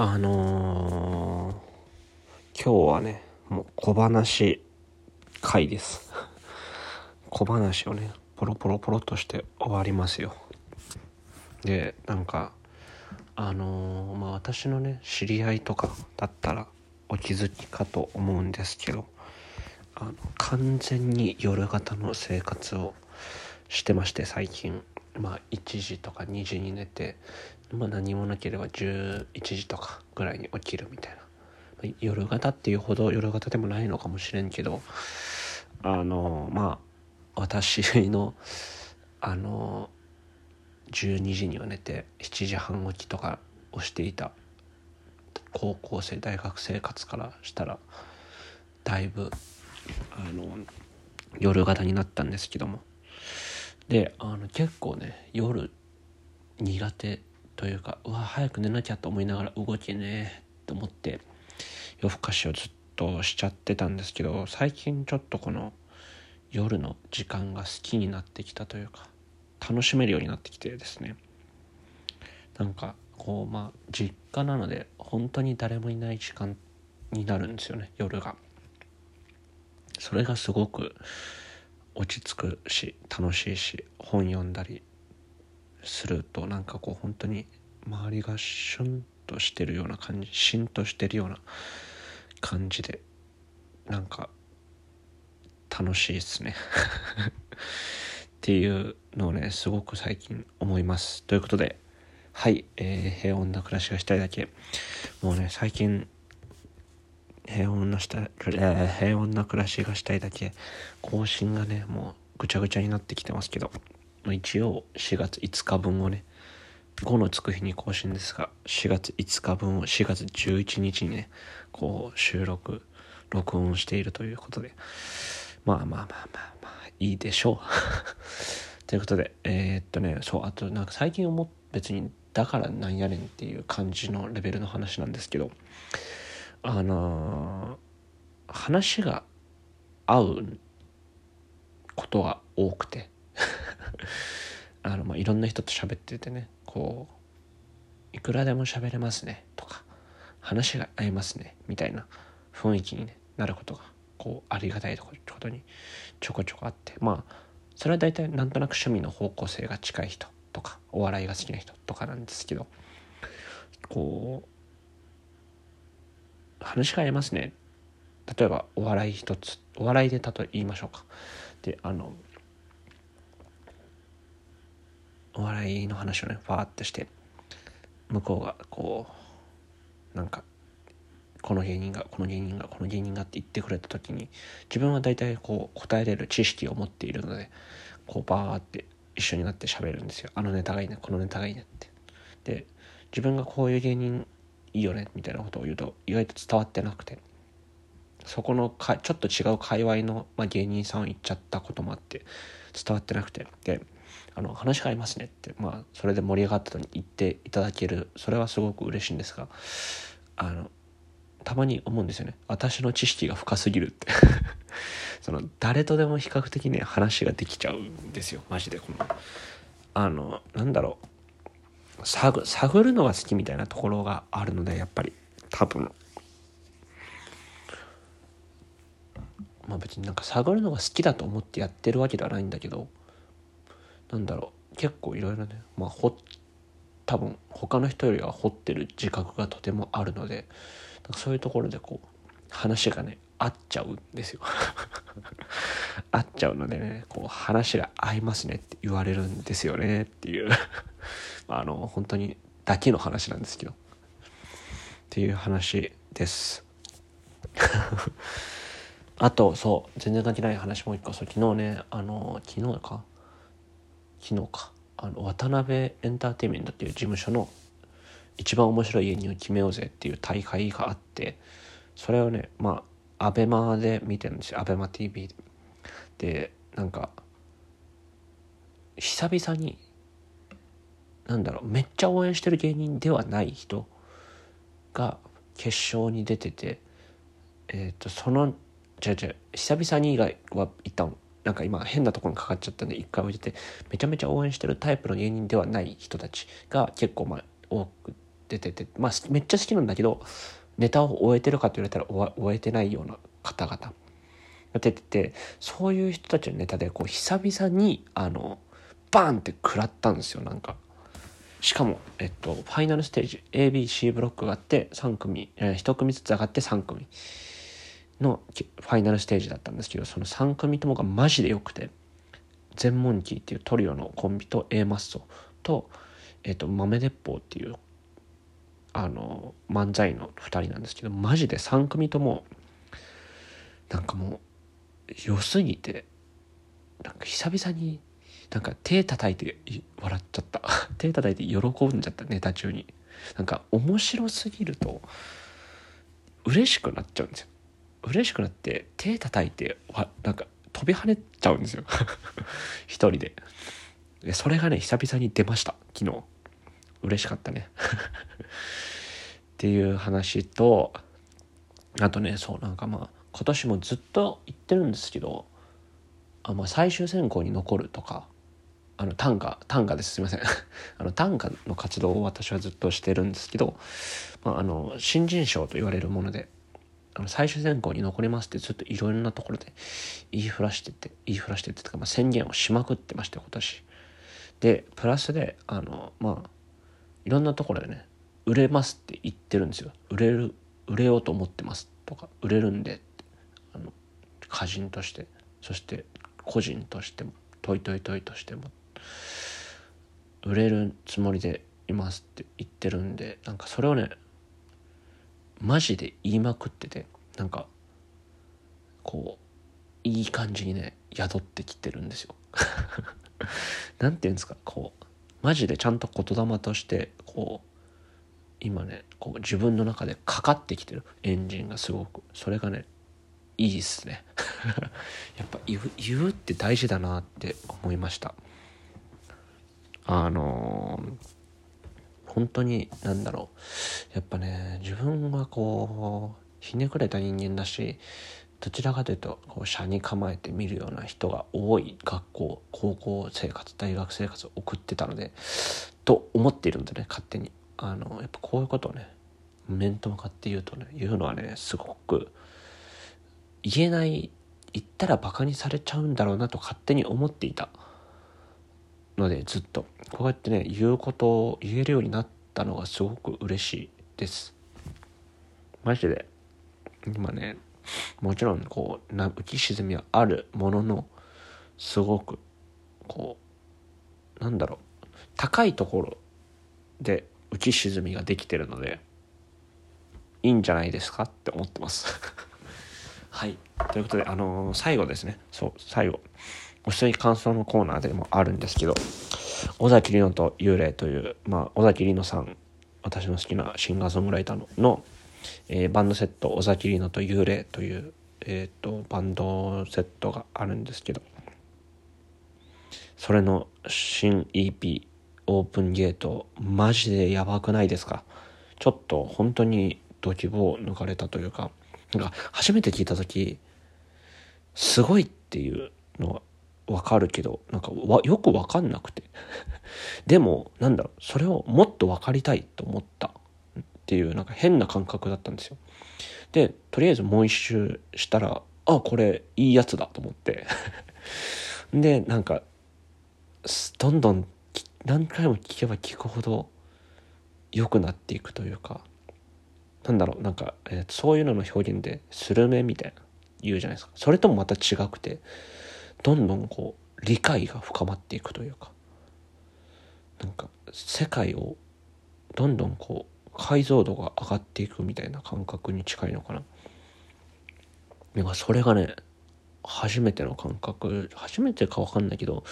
あのー、今日はねもう小話回です。小話をねポロポロポロとして終わりますよ。でなんかあのー、まあ私のね知り合いとかだったらお気づきかと思うんですけどあの完全に夜型の生活をしてまして最近。まあ1時とか2時に寝てまあ何もなければ11時とかぐらいに起きるみたいな、まあ、夜型っていうほど夜型でもないのかもしれんけどあのまあ私のあの12時には寝て7時半起きとかをしていた高校生大学生活からしたらだいぶあの夜型になったんですけども。であの結構ね夜苦手というかうわ早く寝なきゃと思いながら動けねえと思って夜更かしをずっとしちゃってたんですけど最近ちょっとこの夜の時間が好きになってきたというか楽しめるようになってきてですね。なんかこうまあ実家なので本当に誰もいない時間になるんですよね夜が。それがすごく落ち着くし楽しいし本読んだりするとなんかこう本当に周りがシュンとしてるような感じしんとしてるような感じでなんか楽しいですね。っていうのをねすごく最近思います。ということではい、えー、平穏な暮らしがしたいだけ。もうね最近平穏なした、平穏な暮らしがしたいだけ。更新がねもうぐちゃぐちゃになってきてますけど。一応4月5日分をね5のつく日に更新ですが4月5日分を4月11日にねこう収録録音しているということでまあまあまあまあまあいいでしょう。ということでえー、っとねそうあとなんか最近思っ別にだからなんやねんっていう感じのレベルの話なんですけどあのー、話が合うことが多くてあの、まあ、いろんな人と喋っててねこういくらでも喋れますねとか話が合いますねみたいな雰囲気に、ね、なることがこうありがたいことにちょこちょこあってまあそれは大体なんとなく趣味の方向性が近い人とかお笑いが好きな人とかなんですけどこう話が合いますね。例えばお笑い一つお笑いで例え言いましょうか。であのお笑いの話をねファーってして向こうがこうなんかこの芸人がこの芸人がこの芸人がって言ってくれた時に自分は大体こう答えれる知識を持っているのでこうバーって一緒になって喋るんですよ。あのネタがいいねこのネタがいいねって。で自分がこういう芸人いいよねみたいなことを言うと意外と伝わってなくてそこのかちょっと違う界隈の、まあ、芸人さんを言っちゃったこともあって伝わってなくて。であの話が合いますねってまあそれで盛り上がったとに言っていただけるそれはすごく嬉しいんですがあのたまに思うんですよね。私の知識が深すぎるって。その誰とでも比較的ね話ができちゃうんですよ。マジでこの。あのなんだろう。探探るのが好きみたいなところがあるのでやっぱり。多分。まあ別になんか探るのが好きだと思ってやってるわけではないんだけどなんだろう結構いろいろねまあほ多分他の人よりは掘ってる自覚がとてもあるのでそういうところでこう話がね合っちゃうんですよ。合っちゃうのでねこう話が合いますねって言われるんですよねっていう。あの本当にだけの話なんですけど。っていう話です。あとそう全然関係ない話もう一個。そう昨日ねあの昨日か昨日か。あの渡辺エンターテインメントっていう事務所の一番面白い芸人を決めようぜっていう大会があってそれをねまあアベマで見てるんですよ。アベマ t v でなんか久々になんだろうめっちゃ応援してる芸人ではない人が決勝に出ててえっ、ー、とそのじゃじゃ久々に以外は一旦なんか今変なところにかかっちゃったんで一回置いててめちゃめちゃ応援してるタイプの芸人ではない人たちが結構まあ多く出ててまあめっちゃ好きなんだけどネタを終えてるかと言われたら終えてないような方々が出ててそういう人たちのネタでこう久々にあのバーンって食らったんですよなんか。しかも、えっと、ファイナルステージ ABC ブロックがあって3組、えー、1組ずつ上がって3組のファイナルステージだったんですけどその3組ともがマジで良くて全モンキーっていうトリオのコンビと A マッソと,、えっと豆鉄砲っていうあの漫才の2人なんですけどマジで3組ともなんかもう良すぎてなんか久々になんか手叩いて笑っちゃった。手叩いて喜んじゃったネタ中に。なんか面白すぎると嬉しくなっちゃうんですよ。嬉しくなって手叩いてわなんか飛び跳ねちゃうんですよ。一人で。でそれがね久々に出ました。昨日。嬉しかったね。っていう話とあとねそうなんかまあ今年もずっと言ってるんですけどあ、まあ、最終選考に残るとかあの短歌短歌です。すいません。あの短歌の活動を私はずっとしてるんですけど、まあ、あの新人賞と言われるものであの最終選考に残りますってずっといろいろなところで言いふらしてて言いふらしててとか、まあ、宣言をしまくってました今年。でプラスであのまあいろんなところでね売れますって言ってるんですよ。売れる売れようと思ってますとか売れるんでって。あの歌人として。そして個人としてもトイトイトイとしても。売れるつもりでいますって言ってるんでなんかそれをねマジで言いまくっててなんかこういい感じにね宿ってきてるんですよ。なんて言うんですかこうマジでちゃんと言霊としてこう今ねこう自分の中でかかってきてる。エンジンがすごく。それがねいいっすね。やっぱ言う言うって大事だなって思いました。あのー、本当に何だろう。やっぱね自分はこうひねくれた人間だしどちらかというとこう車に構えて見るような人が多い学校高校生活大学生活を送ってたのでと思っているんでね勝手に。あのやっぱこういうことをね面と向かって言うとね言うのはねすごく言えない言ったらバカにされちゃうんだろうなと勝手に思っていた。のでずっと。こうやってね言うことを言えるようになったのがすごく嬉しいです。マジで。今ねもちろんこう浮き沈みはあるもののすごくこうなんだろう。高いところで浮き沈みができてるのでいいんじゃないですかって思ってます。はい。ということであのー、最後ですね。そう最後。お一人感想のコーナーでもあるんですけど尾崎里乃と幽霊という、まあ、尾崎里乃さん私の好きなシンガーソングライターののえー、バンドセット「尾崎里乃と幽霊」という、えーと、バンドセットがあるんですけどそれの新 EP「オープンゲート」マジでやばくないですか？ちょっと本当にドキボを抜かれたというかなんか初めて聞いた時すごいっていうのはわかるけどなんかわよくわかんなくて。でもなんだろうそれをもっと分かりたいと思った。っていうなんか変な感覚だったんですよ。でとりあえずもう一周したらあこれいいやつだと思って。でなんかどんどん何回も聞けば聞くほど良くなっていくというかなんだろうなんか、えー、そういうのの表現でスルメみたいな言うじゃないですか。それともまた違くてどんどんこう理解が深まっていくというかなんか世界をどんどんこう解像度が上がっていくみたいな感覚に近いのかな。でもそれがね、初めての感覚、初めてかわかんないけど、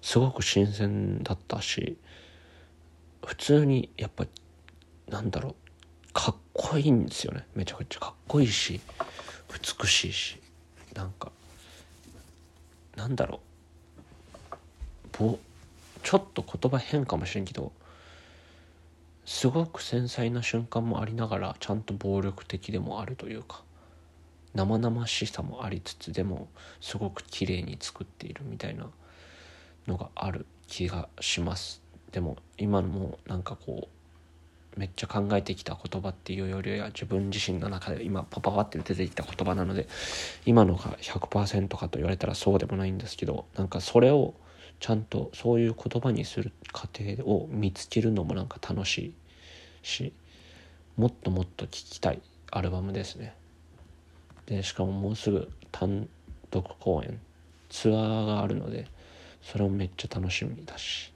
すごく新鮮だったし、普通にやっぱ、なんだろう、かっこいいんですよね。めちゃくちゃかっこいいし、美しいし、なんか、なんだろう、ぼ、ちょっと言葉変かもしれんけど、すごく繊細な瞬間もありながらちゃんと暴力的でもあるというか生々しさもありつつでもすごく綺麗に作っているみたいなのがある気がします。でも今のもなんかこうめっちゃ考えてきた言葉っていうよりは自分自身の中で今パパパって出てきた言葉なので今のが100%かと言われたらそうでもないんですけどなんかそれをちゃんとそういう言葉にする過程を見つけるのもなんか楽しいしもっともっと聴きたいアルバムですね。でしかももうすぐ単独公演ツアーがあるのでそれもめっちゃ楽しみだし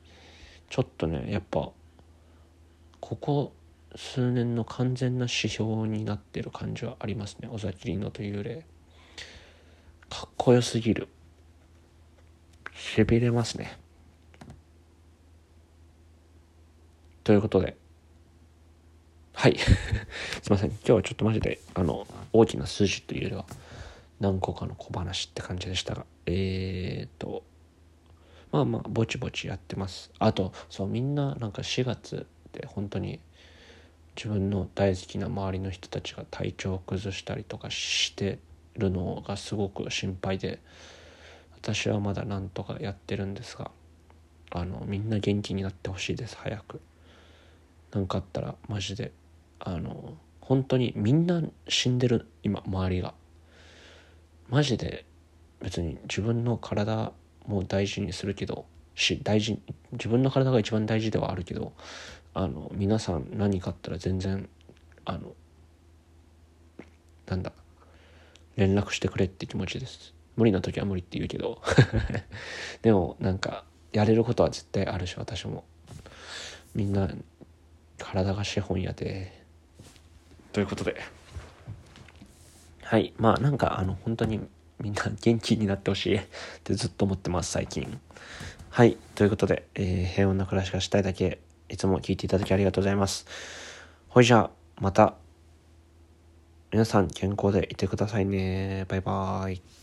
ちょっとねやっぱここ数年の完全な指標になってる感じはありますね。尾崎里乃という例。かっこよすぎる。しびれますね。ということで。はい。すいません。今日はちょっとマジであの大きな数字というよりは何個かの小話って感じでしたが。えー、っと。まあまあぼちぼちやってます。あとそうみんななんか4月って本当に自分の大好きな周りの人たちが体調を崩したりとかしてるのがすごく心配で私はまだなんとかやってるんですがあのみんな元気になってほしいです早く。何かあったらマジであの本当にみんな死んでる今周りが。マジで別に自分の体も大事にするけどし大事自分の体が一番大事ではあるけどあの皆さん何かあったら全然あのなんだ連絡してくれって気持ちです。無理な時は無理って言うけど。でもなんかやれることは絶対あるし私も。みんな体が資本やで。ということで。はい。まあなんかあの本当にみんな元気になってほしい。ってずっと思ってます最近。はい。ということで、えー、平穏な暮らしがしたいだけいつも聞いていただきありがとうございます。ほいじゃあまた皆さん健康でいてくださいね。バイバーイ。